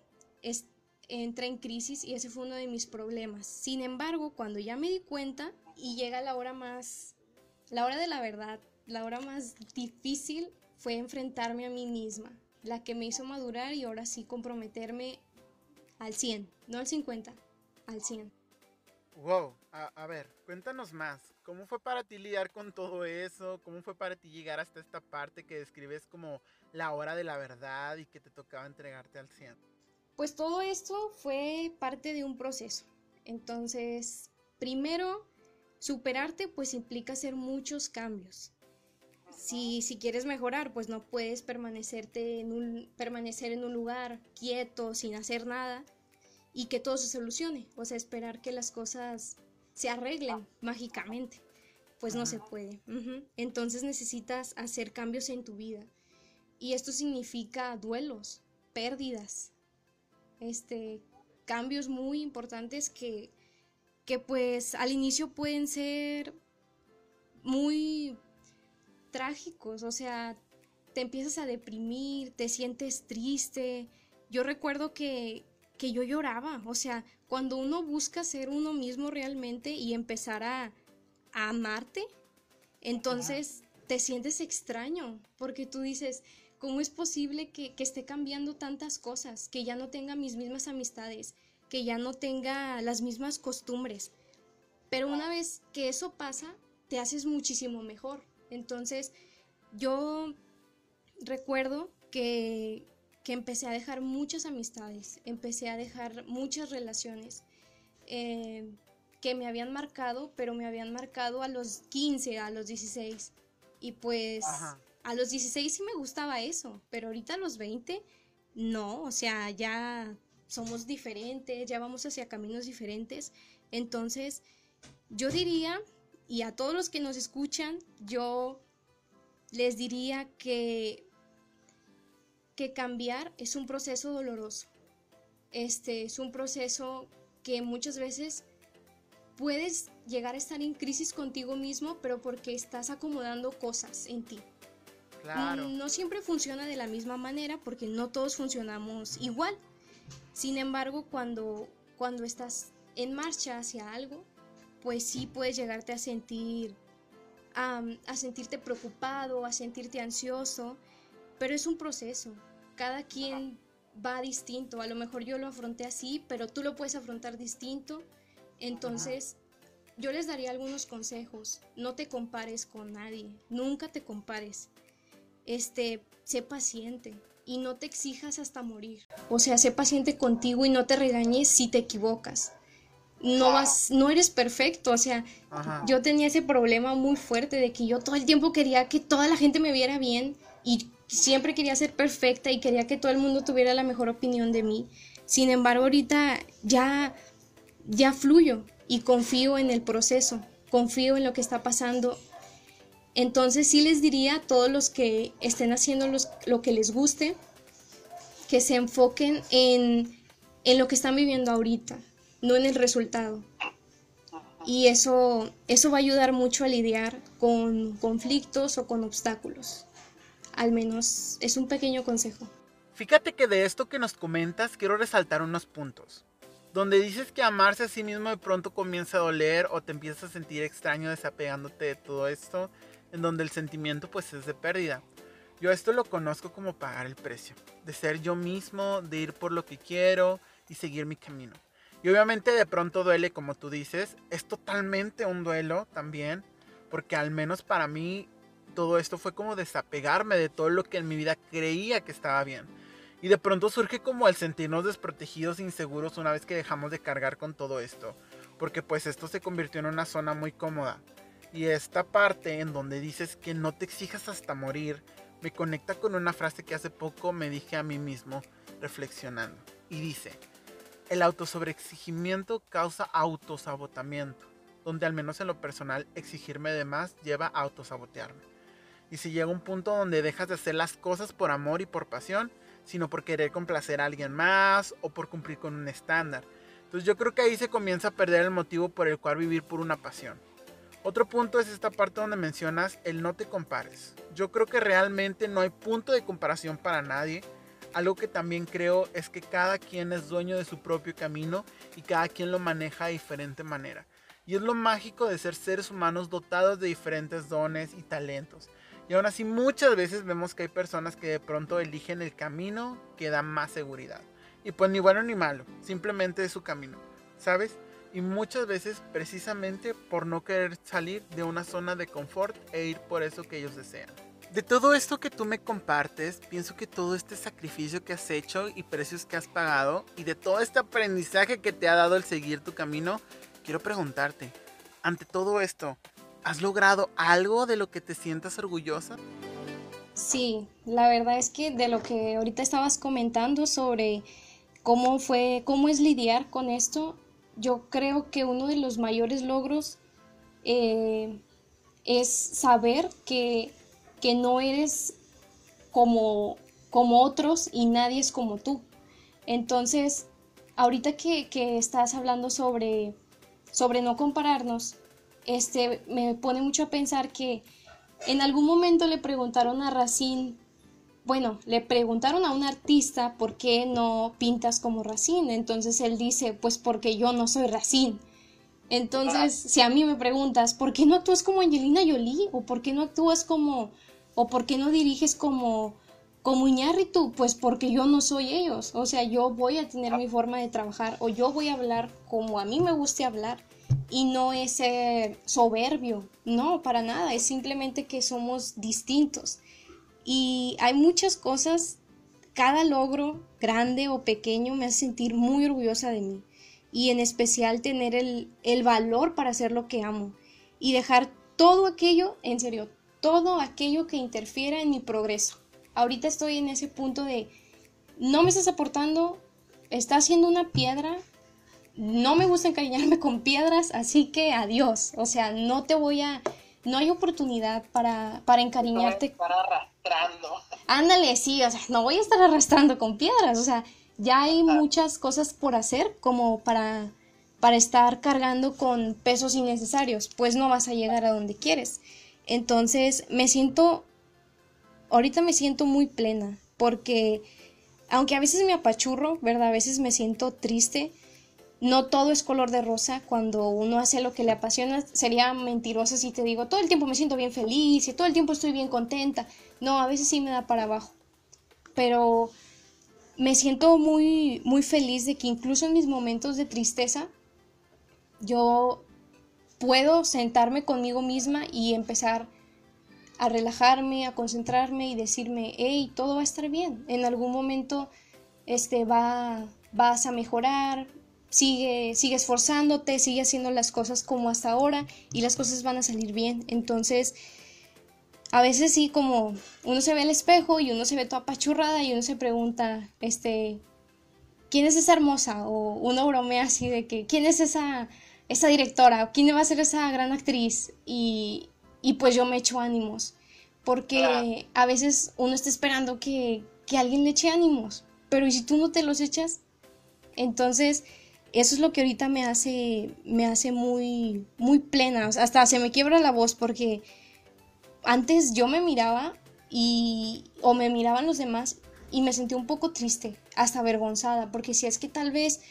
entré en crisis y ese fue uno de mis problemas. Sin embargo, cuando ya me di cuenta y llega la hora más, la hora de la verdad, la hora más difícil fue enfrentarme a mí misma, la que me hizo madurar y ahora sí comprometerme al 100, no al 50, al 100. Wow, a, ver, cuéntanos más. ¿Cómo fue para ti lidiar con todo eso? ¿Cómo fue para ti llegar hasta esta parte que describes como la hora de la verdad y que te tocaba entregarte al 100? Pues todo esto fue parte de un proceso. Entonces, primero, superarte pues implica hacer muchos cambios si, si quieres mejorar, pues no puedes permanecerte en un, permanecer en un lugar quieto, sin hacer nada, y que todo se solucione. O sea, esperar que las cosas se arreglen mágicamente. Pues no se puede. Entonces necesitas hacer cambios en tu vida. Y esto significa duelos, pérdidas, este, cambios muy importantes que, que pues al inicio pueden ser muy trágicos, o sea, te empiezas a deprimir, te sientes triste. Yo recuerdo que, que yo lloraba, o sea, cuando uno busca ser uno mismo realmente y empezar a, amarte, entonces te sientes extraño, porque tú dices, ¿cómo es posible que, que esté cambiando tantas cosas, que ya no tenga mis mismas amistades, que ya no tenga las mismas costumbres? Pero una vez que eso pasa, te haces muchísimo mejor. Entonces, yo recuerdo que, empecé a dejar muchas amistades, empecé a dejar muchas relaciones eh, que me habían marcado, pero me habían marcado a los 15, a los 16. Y pues a los 16 sí me gustaba eso, pero ahorita a los 20 no, o sea, ya somos diferentes, ya vamos hacia caminos diferentes. Entonces, yo diría y a todos los que nos escuchan, yo les diría que, que cambiar es un proceso doloroso. Este es un proceso que muchas veces puedes llegar a estar en crisis contigo mismo, pero porque estás acomodando cosas en ti. Claro. No siempre funciona de la misma manera porque no todos funcionamos igual. Sin embargo, cuando, cuando estás en marcha hacia algo, pues sí puedes llegarte a sentir, a sentirte preocupado, a sentirte ansioso, pero es un proceso. Cada quien va distinto. A lo mejor yo lo afronté así, pero tú lo puedes afrontar distinto. Entonces, yo les daría algunos consejos. No te compares con nadie, nunca te compares. Este, sé paciente y no te exijas hasta morir. O sea, sé paciente contigo y no te regañes si te equivocas. No vas, no eres perfecto, o sea, yo tenía ese problema muy fuerte de que yo todo el tiempo quería que toda la gente me viera bien y siempre quería ser perfecta y quería que todo el mundo tuviera la mejor opinión de mí. Sin embargo, ahorita ya ya fluyo y confío en el proceso, confío en lo que está pasando. Entonces sí les diría a todos los que estén haciendo lo que les guste, que se enfoquen en, en lo que están viviendo ahorita, no en el resultado. Y eso, eso va a ayudar mucho a lidiar con conflictos o con obstáculos. Al menos es un pequeño consejo. Fíjate que de esto que nos comentas quiero resaltar unos puntos donde dices que amarse a sí mismo de pronto comienza a doler o te empiezas a sentir extraño desapegándote de todo esto, en donde el sentimiento pues es de pérdida. Yo esto lo conozco como pagar el precio, de ser yo mismo, de ir por lo que quiero y seguir mi camino. Y obviamente de pronto duele, como tú dices, es totalmente un duelo también, porque al menos para mí todo esto fue como desapegarme de todo lo que en mi vida creía que estaba bien y de pronto surge como el sentirnos desprotegidos inseguros una vez que dejamos de cargar con todo esto. Porque pues esto se convirtió en una zona muy cómoda. Y esta parte en donde dices que no te exijas hasta morir, me conecta con una frase que hace poco me dije a mí mismo reflexionando. Y dice, el autosobreexigimiento causa autosabotamiento, donde al menos en lo personal exigirme de más lleva a autosabotearme. Y si llega un punto donde dejas de hacer las cosas por amor y por pasión, sino por querer complacer a alguien más o por cumplir con un estándar. Entonces yo creo que ahí se comienza a perder el motivo por el cual vivir por una pasión. Otro punto es esta parte donde mencionas el no te compares. Yo creo que realmente no hay punto de comparación para nadie. Algo que también creo es que cada quien es dueño de su propio camino y cada quien lo maneja de diferente manera. Y es lo mágico de ser seres humanos dotados de diferentes dones y talentos. Y aún así muchas veces vemos que hay personas que de pronto eligen el camino que da más seguridad. Y pues ni bueno ni malo, simplemente es su camino, ¿sabes? Y muchas veces precisamente por no querer salir de una zona de confort e ir por eso que ellos desean. De todo esto que tú me compartes, pienso que todo este sacrificio que has hecho y precios que has pagado y de todo este aprendizaje que te ha dado el seguir tu camino, quiero preguntarte, ante todo esto, ¿Has logrado algo de lo que te sientas orgullosa? Sí, la verdad es que de lo que ahorita estabas comentando sobre cómo fue, cómo es lidiar con esto, yo creo que uno de los mayores logros eh, es saber que, que no eres como, como otros y nadie es como tú. Entonces, ahorita que, que estás hablando sobre, sobre no compararnos, este, me pone mucho a pensar que en algún momento le preguntaron a Racine, bueno, le preguntaron a un artista por qué no pintas como Racine, entonces él dice, pues porque yo no soy Racine. Entonces, si a mí me preguntas, ¿por qué no actúas como Angelina Jolie? ¿O por qué no actúas como, o por qué no diriges como, como Iñárritu? Pues porque yo no soy ellos. O sea, yo voy a tener mi forma de trabajar o yo voy a hablar como a mí me guste hablar y no es ser soberbio, no, para nada, es simplemente que somos distintos. Y hay muchas cosas, cada logro, grande o pequeño, me hace sentir muy orgullosa de mí. Y en especial tener el, el valor para hacer lo que amo. Y dejar todo aquello, en serio, todo aquello que interfiera en mi progreso. Ahorita estoy en ese punto de, no me estás aportando, está haciendo una piedra no me gusta encariñarme con piedras, así que adiós. O sea, no te voy a... No hay oportunidad para, para encariñarte. No estar arrastrando. Ándale, sí, o sea, no voy a estar arrastrando con piedras. O sea, ya hay muchas cosas por hacer como para, para estar cargando con pesos innecesarios. Pues no vas a llegar a donde quieres. Entonces, me siento... Ahorita me siento muy plena porque aunque a veces me apachurro, ¿verdad? A veces me siento triste no todo es color de rosa cuando uno hace lo que le apasiona. Sería mentirosa si te digo, todo el tiempo me siento bien feliz y todo el tiempo estoy bien contenta. No, a veces sí me da para abajo. Pero me siento muy, muy feliz de que incluso en mis momentos de tristeza, yo puedo sentarme conmigo misma y empezar a relajarme, a concentrarme y decirme, hey, todo va a estar bien. En algún momento este, va, vas a mejorar, sigue, sigue esforzándote, sigue haciendo las cosas como hasta ahora y las cosas van a salir bien. Entonces, a veces sí, como uno se ve al espejo y uno se ve toda apachurrada y uno se pregunta, este, ¿quién es esa hermosa? O uno bromea así de que, ¿quién es esa, esa directora? ¿Quién va a ser esa gran actriz? Y, y pues yo me echo ánimos, porque a veces uno está esperando que, que alguien le eche ánimos, pero ¿y si tú no te los echas? Entonces, eso es lo que ahorita me hace, me hace muy, muy plena, hasta se me quiebra la voz porque antes yo me miraba y o me miraban los demás y me sentí un poco triste, hasta avergonzada, porque si es que tal vez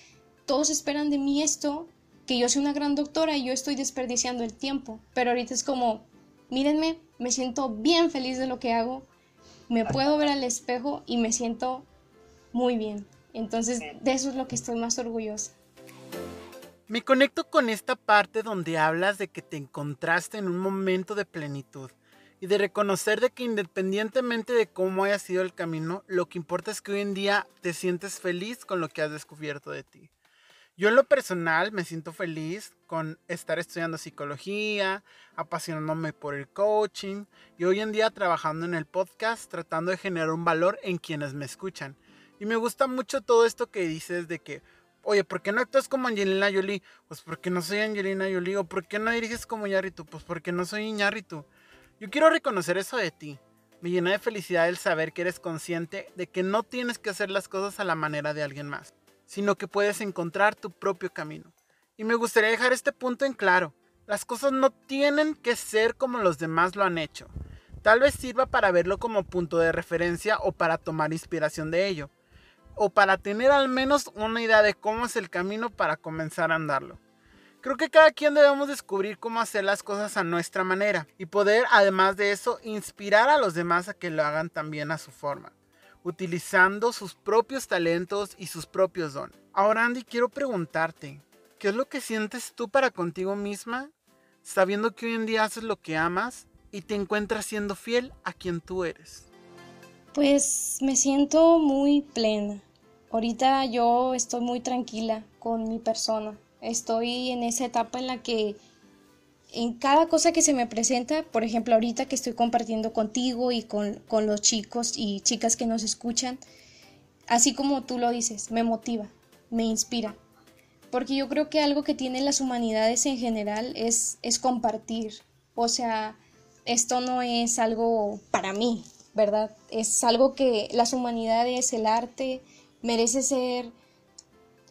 todos esperan de mí esto, que yo soy una gran doctora y yo estoy desperdiciando el tiempo, pero ahorita es como, mírenme, me siento bien feliz de lo que hago, me puedo ver al espejo y me siento muy bien. Entonces, de eso es lo que estoy más orgullosa. Me conecto con esta parte donde hablas de que te encontraste en un momento de plenitud y de reconocer de que independientemente de cómo haya sido el camino, lo que importa es que hoy en día te sientes feliz con lo que has descubierto de ti. Yo en lo personal me siento feliz con estar estudiando psicología, apasionándome por el coaching y hoy en día trabajando en el podcast tratando de generar un valor en quienes me escuchan. Y me gusta mucho todo esto que dices de que, oye, ¿por qué no actúas como Angelina Jolie? Pues porque no soy Angelina Jolie. ¿O por qué no diriges como Iñárritu? Pues porque no soy Iñárritu. Yo quiero reconocer eso de ti. Me llena de felicidad el saber que eres consciente de que no tienes que hacer las cosas a la manera de alguien más, sino que puedes encontrar tu propio camino. Y me gustaría dejar este punto en claro. Las cosas no tienen que ser como los demás lo han hecho. Tal vez sirva para verlo como punto de referencia o para tomar inspiración de ello. O para tener al menos una idea de cómo es el camino para comenzar a andarlo. Creo que cada quien debemos descubrir cómo hacer las cosas a nuestra manera y poder, además de eso, inspirar a los demás a que lo hagan también a su forma, utilizando sus propios talentos y sus propios dones. Ahora, Andy, quiero preguntarte, ¿qué es lo que sientes tú para contigo misma, sabiendo que hoy en día haces lo que amas y te encuentras siendo fiel a quien tú eres? Pues me siento muy plena. Ahorita yo estoy muy tranquila con mi persona Estoy en esa etapa en la que en cada cosa que se me presenta, por ejemplo, ahorita que estoy compartiendo contigo y con, los chicos y chicas que nos escuchan, así como tú lo dices, me motiva, me inspira. Porque yo creo que algo que tienen las humanidades en general es, es compartir. O sea, esto no es algo para mí, ¿verdad? Es algo que las humanidades, el arte, merece ser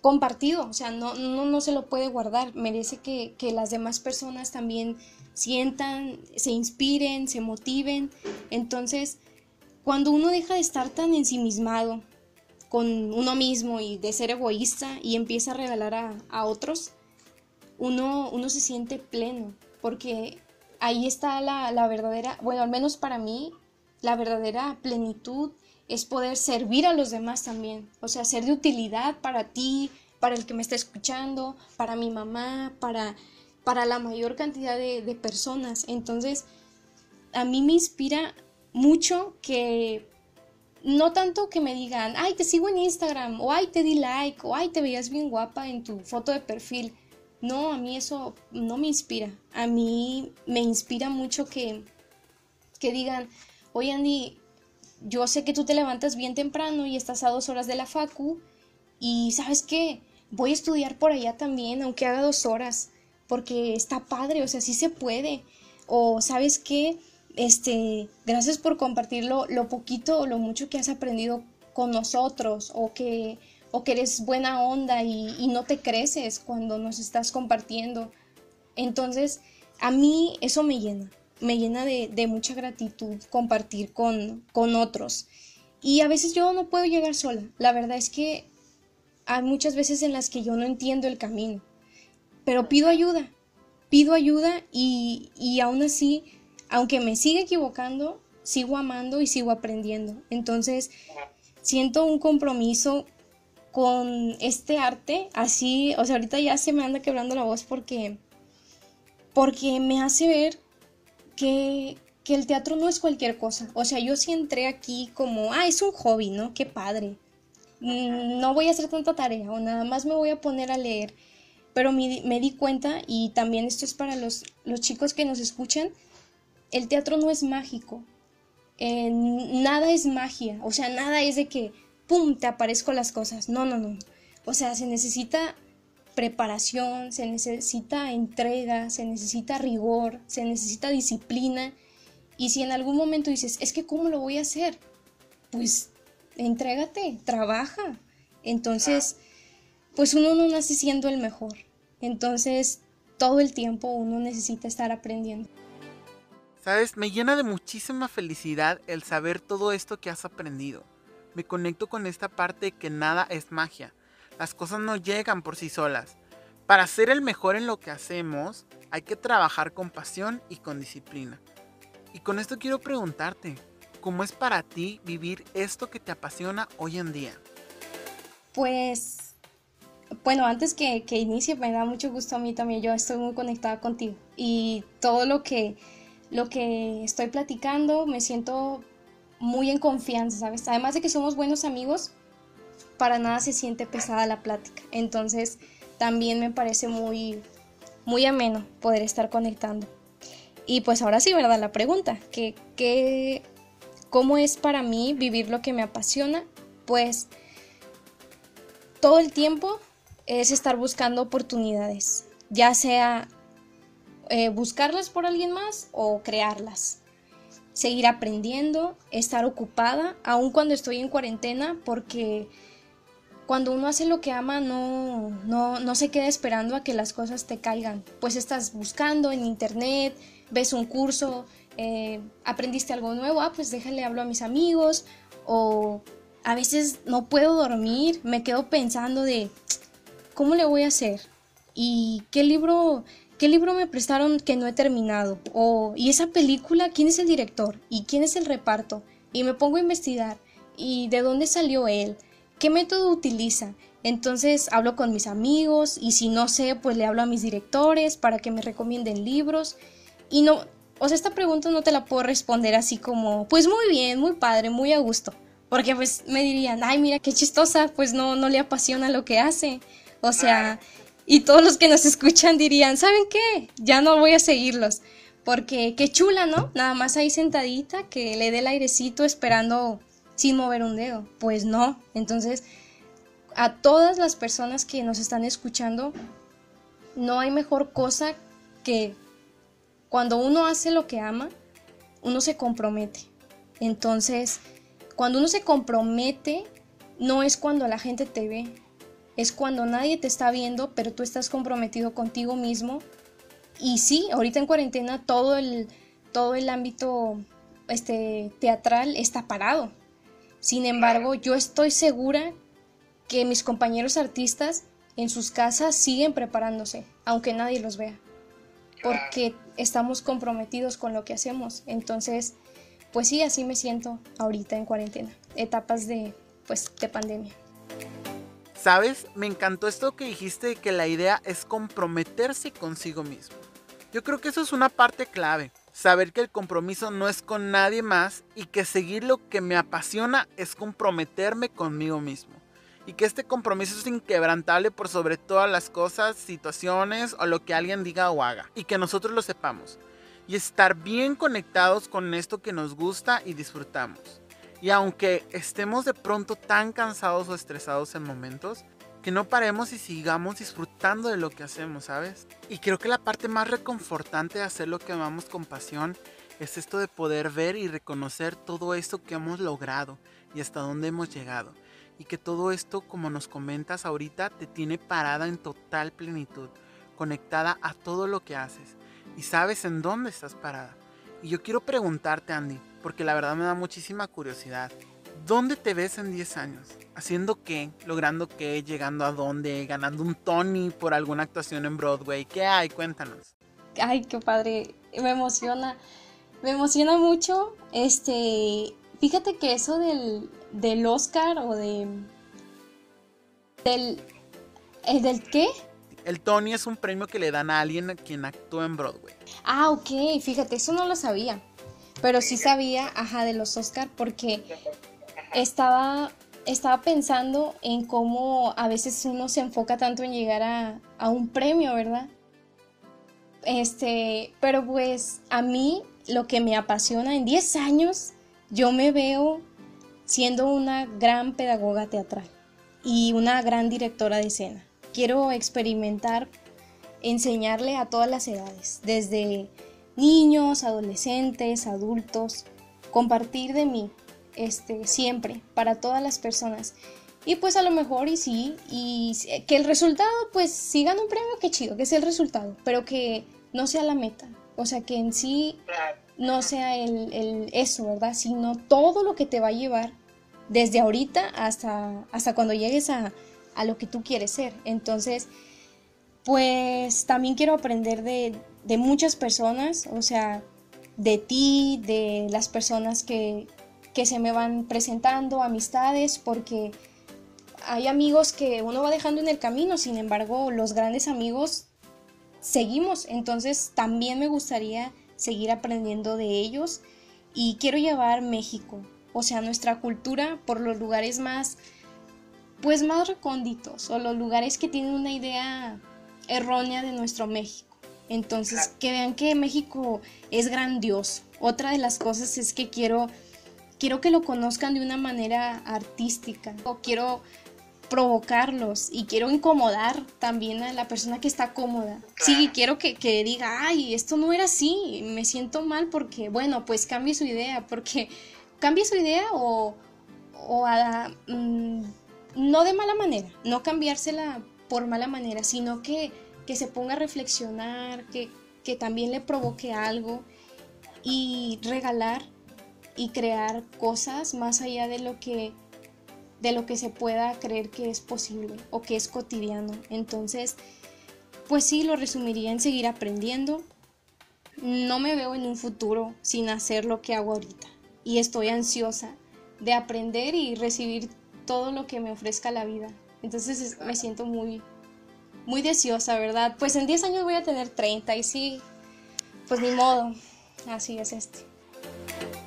compartido, o sea, no, no, no se lo puede guardar, merece que, que, las demás personas también sientan, se inspiren, se motiven. Entonces, cuando uno deja de estar tan ensimismado con uno mismo y de ser egoísta y empieza a regalar a, a otros, uno, uno se siente pleno, porque ahí está la, la verdadera, bueno, al menos para mí, la verdadera plenitud es poder servir a los demás también, o sea, ser de utilidad para ti, para el que me está escuchando, para mi mamá, para, para la mayor cantidad de, personas. Entonces, a mí me inspira mucho que no tanto que me digan, ay, te sigo en Instagram, o ay, te di like, o ay, te veías bien guapa en tu foto de perfil. No, a mí eso no me inspira. A mí me inspira mucho que, que digan, oye Andy, yo sé que tú te levantas bien temprano y estás a dos horas de la facu y sabes qué, voy a estudiar por allá también, aunque haga dos horas, porque está padre, o sea, sí se puede. O sabes qué, este, gracias por compartir lo, poquito o lo mucho que has aprendido con nosotros o que, o que eres buena onda y, y no te creces cuando nos estás compartiendo. Entonces, a mí eso me llena me llena de, mucha gratitud compartir con, con otros. Y a veces yo no puedo llegar sola. La verdad es que hay muchas veces en las que yo no entiendo el camino. Pero pido ayuda. Pido ayuda y, y aún así, aunque me siga equivocando, sigo amando y sigo aprendiendo. Entonces, siento un compromiso con este arte, así, o sea, ahorita ya se me anda quebrando la voz porque, porque me hace ver que, que el teatro no es cualquier cosa. O sea, yo sí entré aquí como, ah, es un hobby, ¿no? Qué padre. Mm, no voy a hacer tanta tarea o nada más me voy a poner a leer. Pero me, me di cuenta, y también esto es para los, los chicos que nos escuchan, el teatro no es mágico. Eh, nada es magia. O sea, nada es de que ¡pum! te aparezco las cosas. No, no, no. O sea, se necesita preparación, se necesita entrega, se necesita rigor, se necesita disciplina. Y si en algún momento dices, es que ¿cómo lo voy a hacer? Pues entrégate, trabaja. Entonces, pues uno no nace siendo el mejor. Entonces, todo el tiempo uno necesita estar aprendiendo. Sabes, me llena de muchísima felicidad el saber todo esto que has aprendido me conecto con esta parte que nada es magia. Las cosas no llegan por sí solas. Para ser el mejor en lo que hacemos, hay que trabajar con pasión y con disciplina. Y con esto quiero preguntarte, ¿cómo es para ti vivir esto que te apasiona hoy en día? Pues, bueno, antes que, que inicie, me da mucho gusto a mí también. Yo estoy muy conectada contigo. Y todo lo que, lo que estoy platicando, me siento muy en confianza, ¿sabes? Además de que somos buenos amigos, para nada se siente pesada la plática. Entonces, también me parece muy, muy ameno poder estar conectando. Y pues ahora sí, ¿verdad? La pregunta, ¿qué, ¿cómo es para mí vivir lo que me apasiona? Pues todo el tiempo es estar buscando oportunidades, ya sea eh, buscarlas por alguien más o crearlas seguir aprendiendo, estar ocupada, aun cuando estoy en cuarentena, porque cuando uno hace lo que ama no, no, no se queda esperando a que las cosas te caigan. Pues estás buscando en internet, ves un curso, eh, aprendiste algo nuevo, ah, pues déjale hablo a mis amigos, o a veces no puedo dormir, me quedo pensando de, ¿cómo le voy a hacer? ¿Y qué libro ¿qué libro me prestaron que no he terminado? O, ¿y esa película quién es el director? ¿Y quién es el reparto? Y me pongo a investigar. ¿Y de dónde salió él? ¿Qué método utiliza? Entonces hablo con mis amigos y si no sé, pues le hablo a mis directores para que me recomienden libros. Y no, o sea, esta pregunta no te la puedo responder así como, pues muy bien, muy padre, muy a gusto. Porque pues me dirían, ay, mira qué chistosa, pues no, no le apasiona lo que hace. O sea, y todos los que nos escuchan dirían, ¿saben qué? Ya no voy a seguirlos. Porque qué chula, ¿no? Nada más ahí sentadita que le dé el airecito esperando sin mover un dedo. Pues no. Entonces, a todas las personas que nos están escuchando, no hay mejor cosa que cuando uno hace lo que ama, uno se compromete. Entonces, cuando uno se compromete, no es cuando la gente te ve, es cuando nadie te está viendo, pero tú estás comprometido contigo mismo. Y sí, ahorita en cuarentena todo el, todo el ámbito este, teatral está parado. Sin embargo, yo estoy segura que mis compañeros artistas en sus casas siguen preparándose, aunque nadie los vea, porque estamos comprometidos con lo que hacemos. Entonces, pues sí, así me siento ahorita en cuarentena, etapas de, pues, de pandemia. ¿Sabes? Me encantó esto que dijiste que la idea es comprometerse consigo mismo. Yo creo que eso es una parte clave. Saber que el compromiso no es con nadie más y que seguir lo que me apasiona es comprometerme conmigo mismo. Y que este compromiso es inquebrantable por sobre todas las cosas, situaciones o lo que alguien diga o haga. Y que nosotros lo sepamos. Y estar bien conectados con esto que nos gusta y disfrutamos. Y aunque estemos de pronto tan cansados o estresados en momentos, que no paremos y sigamos disfrutando de lo que hacemos, ¿sabes? Y creo que la parte más reconfortante de hacer lo que amamos con pasión es esto de poder ver y reconocer todo esto que hemos logrado y hasta dónde hemos llegado. Y que todo esto, como nos comentas ahorita, te tiene parada en total plenitud, conectada a todo lo que haces. Y sabes en dónde estás parada. Y yo quiero preguntarte, Andy, porque la verdad me da muchísima curiosidad. ¿Dónde te ves en 10 años? ¿Haciendo qué? ¿Logrando qué? ¿Llegando a dónde? ¿Ganando un Tony por alguna actuación en Broadway? ¿Qué hay? Cuéntanos. Ay, qué padre. Me emociona. Me emociona mucho. Este. Fíjate que eso del, del Oscar o de. ¿Del, ¿El del qué? El Tony es un premio que le dan a alguien a quien actúa en Broadway. Ah, ok, fíjate, eso no lo sabía. Pero sí sabía, ajá, de los Oscar porque estaba, estaba pensando en cómo a veces uno se enfoca tanto en llegar a, a un premio, ¿verdad? Este, pero pues a mí lo que me apasiona en 10 años, yo me veo siendo una gran pedagoga teatral y una gran directora de escena. Quiero experimentar, enseñarle a todas las edades, desde niños, adolescentes, adultos, compartir de mí, este, siempre, para todas las personas. Y pues a lo mejor y sí, y que el resultado, pues si gana un premio, qué chido, que sea el resultado, pero que no sea la meta. O sea, que en sí no sea el, el eso, ¿verdad? Sino todo lo que te va a llevar desde ahorita hasta, hasta cuando llegues a, a lo que tú quieres ser. Entonces, pues también quiero aprender de, de muchas personas, o sea, de ti, de las personas que, que se me van presentando, amistades, porque hay amigos que uno va dejando en el camino, sin embargo, los grandes amigos seguimos, entonces también me gustaría seguir aprendiendo de ellos y quiero llevar México, o sea, nuestra cultura por los lugares más, pues más recónditos o los lugares que tienen una idea errónea de nuestro México. Entonces, que vean que México es grandioso. Otra de las cosas es que quiero quiero que lo conozcan de una manera artística o quiero provocarlos y quiero incomodar también a la persona que está cómoda. Sí, quiero que, que, diga, ay, esto no era así, me siento mal porque, bueno, pues cambie su idea, porque cambie su idea o, o a, mm, no de mala manera, no cambiársela por mala manera, sino que, que se ponga a reflexionar, que, que también le provoque algo y regalar y crear cosas más allá de lo que de lo que se pueda creer que es posible o que es cotidiano. Entonces, pues sí, lo resumiría en seguir aprendiendo. No me veo en un futuro sin hacer lo que hago ahorita y estoy ansiosa de aprender y recibir todo lo que me ofrezca la vida. Entonces me siento muy, muy deseosa, ¿verdad? Pues en 10 años voy a tener 30 y sí, pues ni modo, así es esto.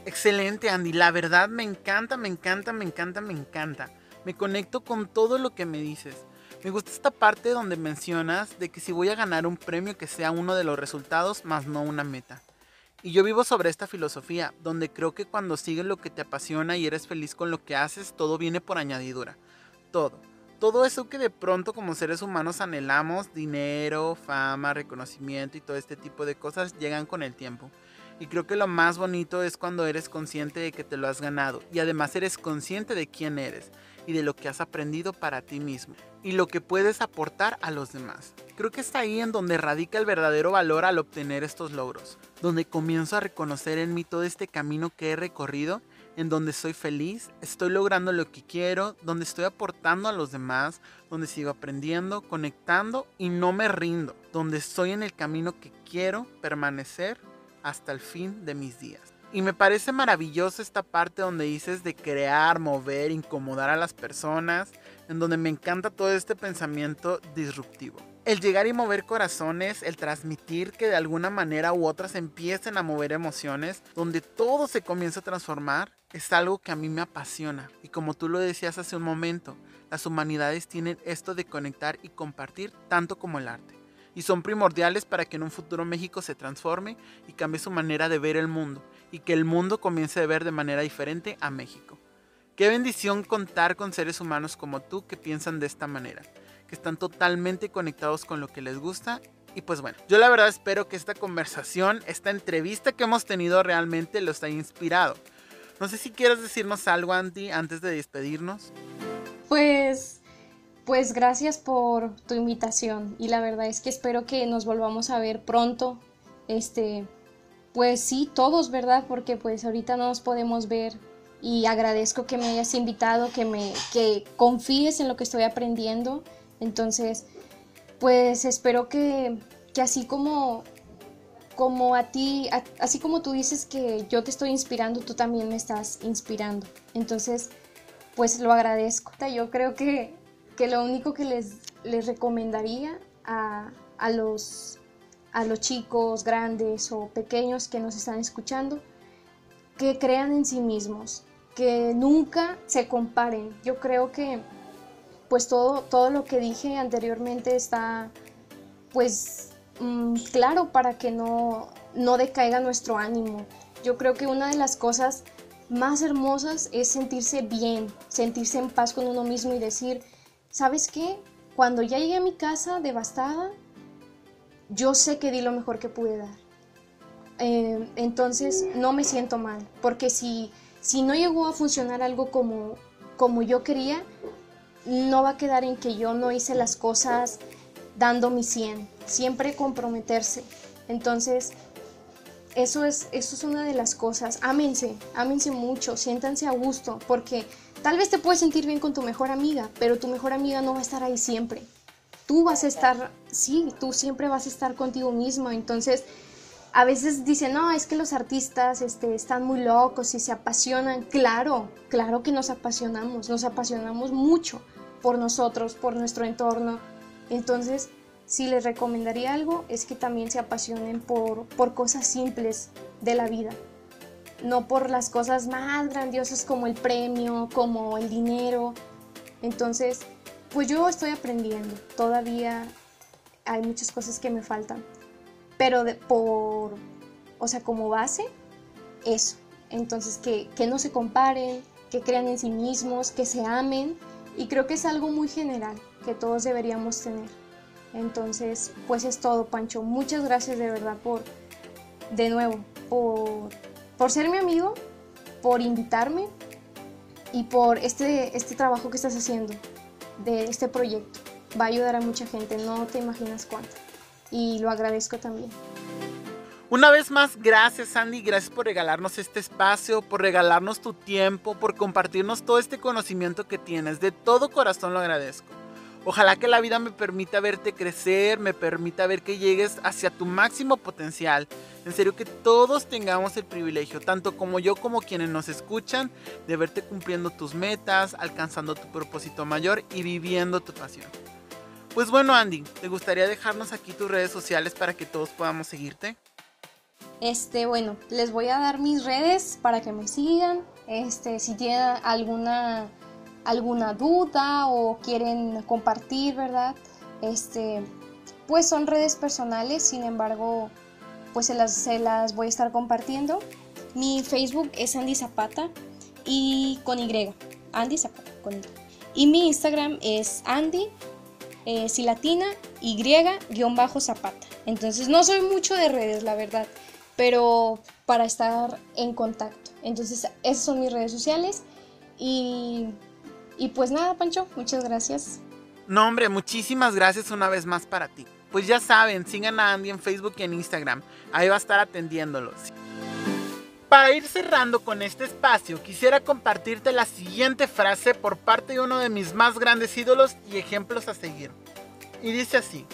Excelente, Andy. La verdad me encanta, me encanta, me encanta, me encanta. Me conecto con todo lo que me dices. Me gusta esta parte donde mencionas de que si voy a ganar un premio que sea uno de los resultados más no una meta. Y yo vivo sobre esta filosofía, donde creo que cuando sigues lo que te apasiona y eres feliz con lo que haces, todo viene por añadidura. Todo. Todo eso que de pronto como seres humanos anhelamos, dinero, fama, reconocimiento y todo este tipo de cosas, llegan con el tiempo. Y creo que lo más bonito es cuando eres consciente de que te lo has ganado y además eres consciente de quién eres y de lo que has aprendido para ti mismo y lo que puedes aportar a los demás. Creo que es ahí en donde radica el verdadero valor al obtener estos logros, donde comienzo a reconocer en mí todo este camino que he recorrido, en donde soy feliz, estoy logrando lo que quiero, donde estoy aportando a los demás, donde sigo aprendiendo, conectando y no me rindo, donde estoy en el camino que quiero permanecer hasta el fin de mis días. Y me parece maravilloso esta parte donde dices de crear, mover, incomodar a las personas, en donde me encanta todo este pensamiento disruptivo. El llegar y mover corazones, el transmitir que de alguna manera u otra se empiecen a mover emociones, donde todo se comienza a transformar, es algo que a mí me apasiona. Y como tú lo decías hace un momento, las humanidades tienen esto de conectar y compartir tanto como el arte y son primordiales para que en un futuro México se transforme y cambie su manera de ver el mundo y que el mundo comience a ver de manera diferente a México. Qué bendición contar con seres humanos como tú que piensan de esta manera, que están totalmente conectados con lo que les gusta y pues bueno, yo la verdad espero que esta conversación, esta entrevista que hemos tenido realmente los haya inspirado. No sé si quieres decirnos algo, Andy, antes de despedirnos. Pues pues gracias por tu invitación y la verdad es que espero que nos volvamos a ver pronto. Este, pues sí, todos, ¿verdad? Porque pues ahorita no nos podemos ver y agradezco que me hayas invitado, que me que confíes en lo que estoy aprendiendo. Entonces, pues espero que, que así como como a ti, así como tú dices que yo te estoy inspirando, tú también me estás inspirando. Entonces, pues lo agradezco. Yo creo que que lo único que les, les recomendaría a, a, los, a los chicos grandes o pequeños que nos están escuchando, que crean en sí mismos, que nunca se comparen. Yo creo que pues todo, todo lo que dije anteriormente está pues mm, claro para que no, no decaiga nuestro ánimo. Yo creo que una de las cosas más hermosas es sentirse bien, sentirse en paz con uno mismo y decir, ¿sabes qué? Cuando ya llegué a mi casa devastada, yo sé que di lo mejor que pude dar. Eh, entonces no me siento mal, porque si, si no llegó a funcionar algo como, como yo quería, no va a quedar en que yo no hice las cosas dando mi 100, siempre comprometerse. Entonces, eso es, eso es una de las cosas. Ámense, ámense mucho, siéntanse a gusto, porque tal vez te puedes sentir bien con tu mejor amiga, pero tu mejor amiga no va a estar ahí siempre. Tú vas a estar, sí, tú siempre vas a estar contigo mismo. Entonces, a veces dicen, no, es que los artistas este, están muy locos y se apasionan. Claro, claro que nos apasionamos, nos apasionamos mucho por nosotros, por nuestro entorno. Entonces, si les recomendaría algo es que también se apasionen por, por cosas simples de la vida, no por las cosas más grandiosas como el premio, como el dinero. Entonces, pues yo estoy aprendiendo, todavía hay muchas cosas que me faltan, pero de, por, o sea, como base, eso. Entonces, que, que no se comparen, que crean en sí mismos, que se amen, y creo que es algo muy general que todos deberíamos tener. Entonces, pues es todo, Pancho. Muchas gracias de verdad por, de nuevo, por, por ser mi amigo, por invitarme y por este, este trabajo que estás haciendo de este proyecto. Va a ayudar a mucha gente, no te imaginas cuánto. Y lo agradezco también. Una vez más, gracias Sandy, gracias por regalarnos este espacio, por regalarnos tu tiempo, por compartirnos todo este conocimiento que tienes. De todo corazón lo agradezco. Ojalá que la vida me permita verte crecer, me permita ver que llegues hacia tu máximo potencial. En serio que todos tengamos el privilegio, tanto como yo como quienes nos escuchan, de verte cumpliendo tus metas, alcanzando tu propósito mayor y viviendo tu pasión. Pues bueno Andy, ¿te gustaría dejarnos aquí tus redes sociales para que todos podamos seguirte? Este, bueno, les voy a dar mis redes para que me sigan. Este, si tienen alguna alguna duda o quieren compartir, ¿verdad? Este, pues son redes personales, sin embargo, pues se las, se las voy a estar compartiendo. Mi Facebook es Andy Zapata y con Y, Andy Zapata con Y. Y mi Instagram es Andy, eh, si latina, Y, guion bajo Zapata. Entonces no soy mucho de redes, la verdad, pero para estar en contacto. Entonces esas son mis redes sociales y y pues nada, Pancho, muchas gracias. No, hombre, muchísimas gracias una vez más para ti. Pues ya saben, sigan a Andy en Facebook y en Instagram. Ahí va a estar atendiéndolos. Para ir cerrando con este espacio, quisiera compartirte la siguiente frase por parte de uno de mis más grandes ídolos y ejemplos a seguir. Y dice así.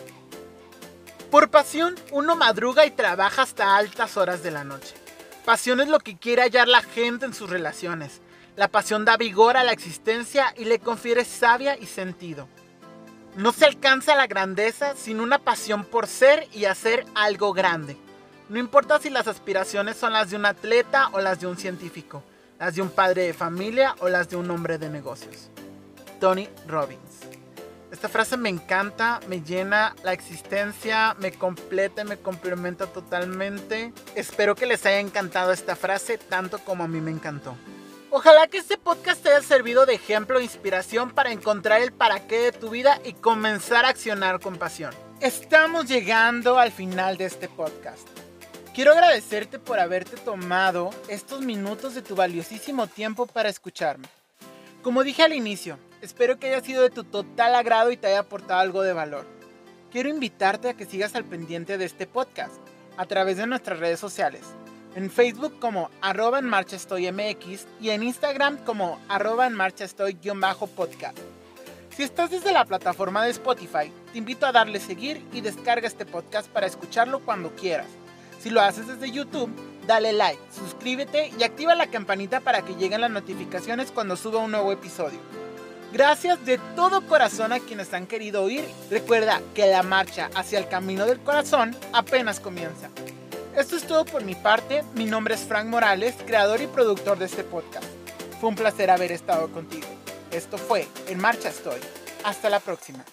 Por pasión, uno madruga y trabaja hasta altas horas de la noche. Pasión es lo que quiere hallar la gente en sus relaciones. La pasión da vigor a la existencia y le confiere sabia y sentido. No se alcanza la grandeza sin una pasión por ser y hacer algo grande. No importa si las aspiraciones son las de un atleta o las de un científico, las de un padre de familia o las de un hombre de negocios. Tony Robbins. Esta frase me encanta, me llena la existencia, me completa me complementa totalmente. Espero que les haya encantado esta frase tanto como a mí me encantó. Ojalá que este podcast te haya servido de ejemplo e inspiración para encontrar el para qué de tu vida y comenzar a accionar con pasión. Estamos llegando al final de este podcast. Quiero agradecerte por haberte tomado estos minutos de tu valiosísimo tiempo para escucharme. Como dije al inicio, espero que haya sido de tu total agrado y te haya aportado algo de valor. Quiero invitarte a que sigas al pendiente de este podcast a través de nuestras redes sociales en Facebook como arroba en marcha estoy MX y en Instagram como arroba en marcha estoy bajo podcast. Si estás desde la plataforma de Spotify, te invito a darle seguir y descarga este podcast para escucharlo cuando quieras. Si lo haces desde YouTube, dale like, suscríbete y activa la campanita para que lleguen las notificaciones cuando suba un nuevo episodio. Gracias de todo corazón a quienes han querido oír. Recuerda que la marcha hacia el camino del corazón apenas comienza. Esto es todo por mi parte. Mi nombre es Frank Morales, creador y productor de este podcast. Fue un placer haber estado contigo. Esto fue En Marcha Estoy. Hasta la próxima.